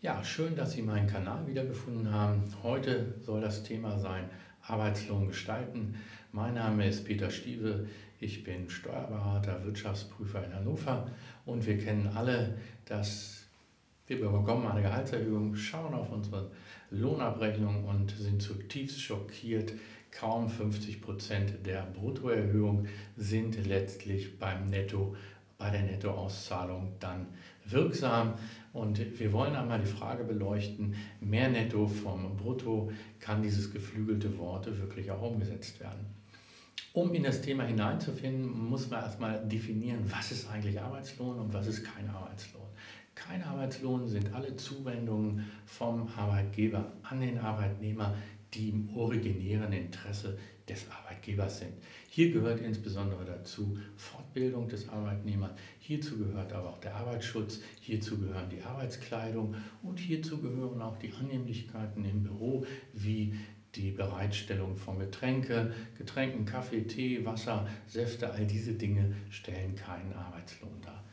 Ja, schön, dass Sie meinen Kanal wiedergefunden haben. Heute soll das Thema sein Arbeitslohn gestalten. Mein Name ist Peter Stieve. Ich bin Steuerberater, Wirtschaftsprüfer in Hannover und wir kennen alle, dass wir bekommen eine Gehaltserhöhung, schauen auf unsere Lohnabrechnung und sind zutiefst schockiert. Kaum 50 Prozent der Bruttoerhöhung sind letztlich beim Netto, bei der Nettoauszahlung dann wirksam. Und wir wollen einmal die Frage beleuchten, mehr Netto vom Brutto, kann dieses geflügelte Wort wirklich auch umgesetzt werden? Um in das Thema hineinzufinden, muss man erstmal definieren, was ist eigentlich Arbeitslohn und was ist kein Arbeitslohn. Kein Arbeitslohn sind alle Zuwendungen vom Arbeitgeber an den Arbeitnehmer, die im originären Interesse des Arbeitgebers sind. Hier gehört insbesondere dazu Fortbildung des Arbeitnehmers, hierzu gehört aber auch der Arbeitsschutz, hierzu gehören die Arbeitskleidung und hierzu gehören auch die Annehmlichkeiten im Büro wie die Bereitstellung von Getränke, Getränken, Kaffee, Tee, Wasser, Säfte, all diese Dinge stellen keinen Arbeitslohn dar.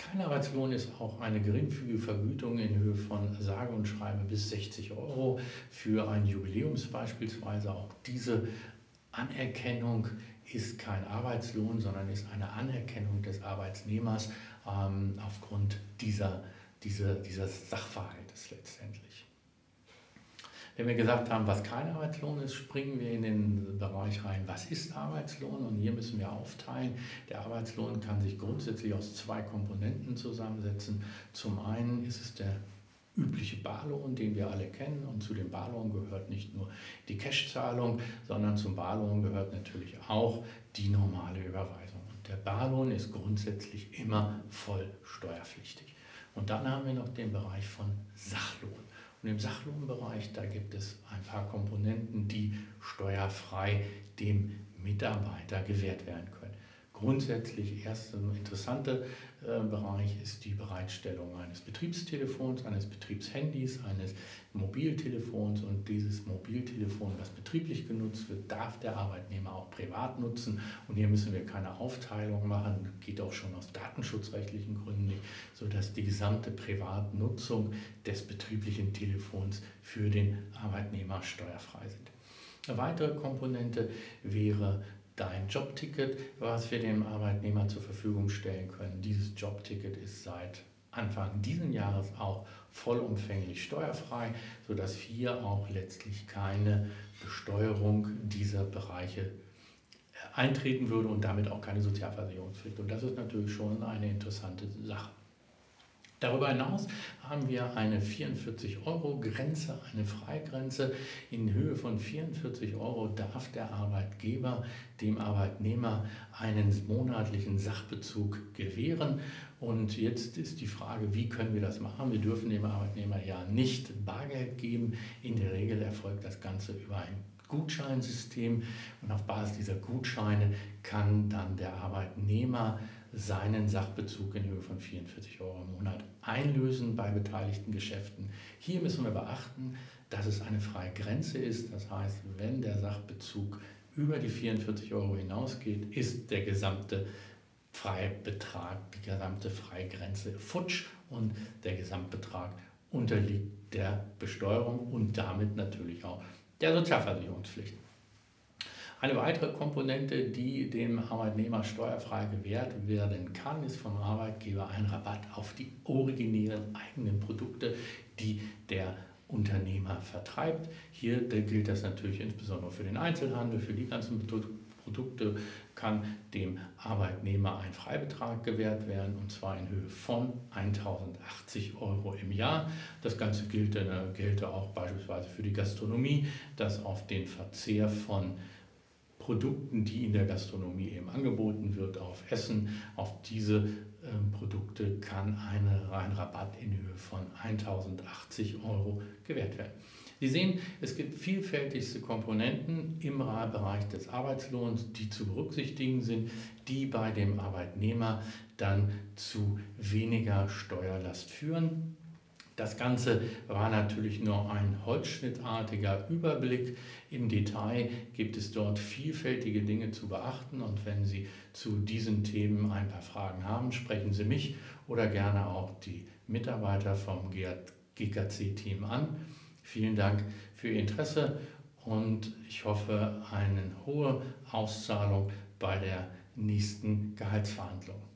Kein Arbeitslohn ist auch eine geringfügige Vergütung in Höhe von sage und schreibe bis 60 Euro für ein Jubiläums beispielsweise. Auch diese Anerkennung ist kein Arbeitslohn, sondern ist eine Anerkennung des Arbeitnehmers ähm, aufgrund dieser, dieser, dieses Sachverhaltes letztendlich. Wenn wir gesagt haben, was kein Arbeitslohn ist, springen wir in den Bereich rein, was ist Arbeitslohn? Und hier müssen wir aufteilen. Der Arbeitslohn kann sich grundsätzlich aus zwei Komponenten zusammensetzen. Zum einen ist es der übliche Barlohn, den wir alle kennen. Und zu dem Barlohn gehört nicht nur die Cashzahlung, sondern zum Barlohn gehört natürlich auch die normale Überweisung. Und der Barlohn ist grundsätzlich immer voll steuerpflichtig. Und dann haben wir noch den Bereich von Sachlohn. Und im Sachlohnbereich, da gibt es ein paar Komponenten, die steuerfrei dem Mitarbeiter gewährt werden können. Grundsätzlich erst ein interessanter äh, Bereich ist die Bereitstellung eines Betriebstelefons, eines Betriebshandys, eines Mobiltelefons. Und dieses Mobiltelefon, was betrieblich genutzt wird, darf der Arbeitnehmer auch privat nutzen. Und hier müssen wir keine Aufteilung machen, geht auch schon aus datenschutzrechtlichen Gründen nicht, sodass die gesamte Privatnutzung des betrieblichen Telefons für den Arbeitnehmer steuerfrei sind. Eine weitere Komponente wäre dein Jobticket, was wir dem Arbeitnehmer zur Verfügung stellen können. Dieses Jobticket ist seit Anfang dieses Jahres auch vollumfänglich steuerfrei, sodass hier auch letztlich keine Besteuerung dieser Bereiche äh, eintreten würde und damit auch keine Sozialversicherungspflicht. Und das ist natürlich schon eine interessante Sache. Darüber hinaus haben wir eine 44-Euro-Grenze, eine Freigrenze. In Höhe von 44 Euro darf der Arbeitgeber dem Arbeitnehmer einen monatlichen Sachbezug gewähren. Und jetzt ist die Frage, wie können wir das machen? Wir dürfen dem Arbeitnehmer ja nicht Bargeld geben. In der Regel erfolgt das Ganze über ein Gutscheinsystem und auf Basis dieser Gutscheine kann dann der Arbeitnehmer seinen Sachbezug in Höhe von 44 Euro im Monat einlösen bei beteiligten Geschäften. Hier müssen wir beachten, dass es eine freie Grenze ist. Das heißt, wenn der Sachbezug über die 44 Euro hinausgeht, ist der gesamte Freibetrag, die gesamte Freigrenze futsch und der Gesamtbetrag unterliegt der Besteuerung und damit natürlich auch der Sozialversicherungspflicht. Eine weitere Komponente, die dem Arbeitnehmer steuerfrei gewährt werden kann, ist vom Arbeitgeber ein Rabatt auf die originären eigenen Produkte, die der Unternehmer vertreibt. Hier gilt das natürlich insbesondere für den Einzelhandel, für die ganzen Produkte kann dem Arbeitnehmer ein Freibetrag gewährt werden und zwar in Höhe von 1080 Euro im Jahr. Das Ganze gilt, äh, gilt auch beispielsweise für die Gastronomie, dass auf den Verzehr von Produkten, die in der Gastronomie eben angeboten wird, auf Essen. Auf diese ähm, Produkte kann eine, ein Rabatt in Höhe von 1080 Euro gewährt werden. Sie sehen, es gibt vielfältigste Komponenten im Bereich des Arbeitslohns, die zu berücksichtigen sind, die bei dem Arbeitnehmer dann zu weniger Steuerlast führen. Das Ganze war natürlich nur ein holzschnittartiger Überblick. Im Detail gibt es dort vielfältige Dinge zu beachten und wenn Sie zu diesen Themen ein paar Fragen haben, sprechen Sie mich oder gerne auch die Mitarbeiter vom GKC-Team an. Vielen Dank für Ihr Interesse und ich hoffe eine hohe Auszahlung bei der nächsten Gehaltsverhandlung.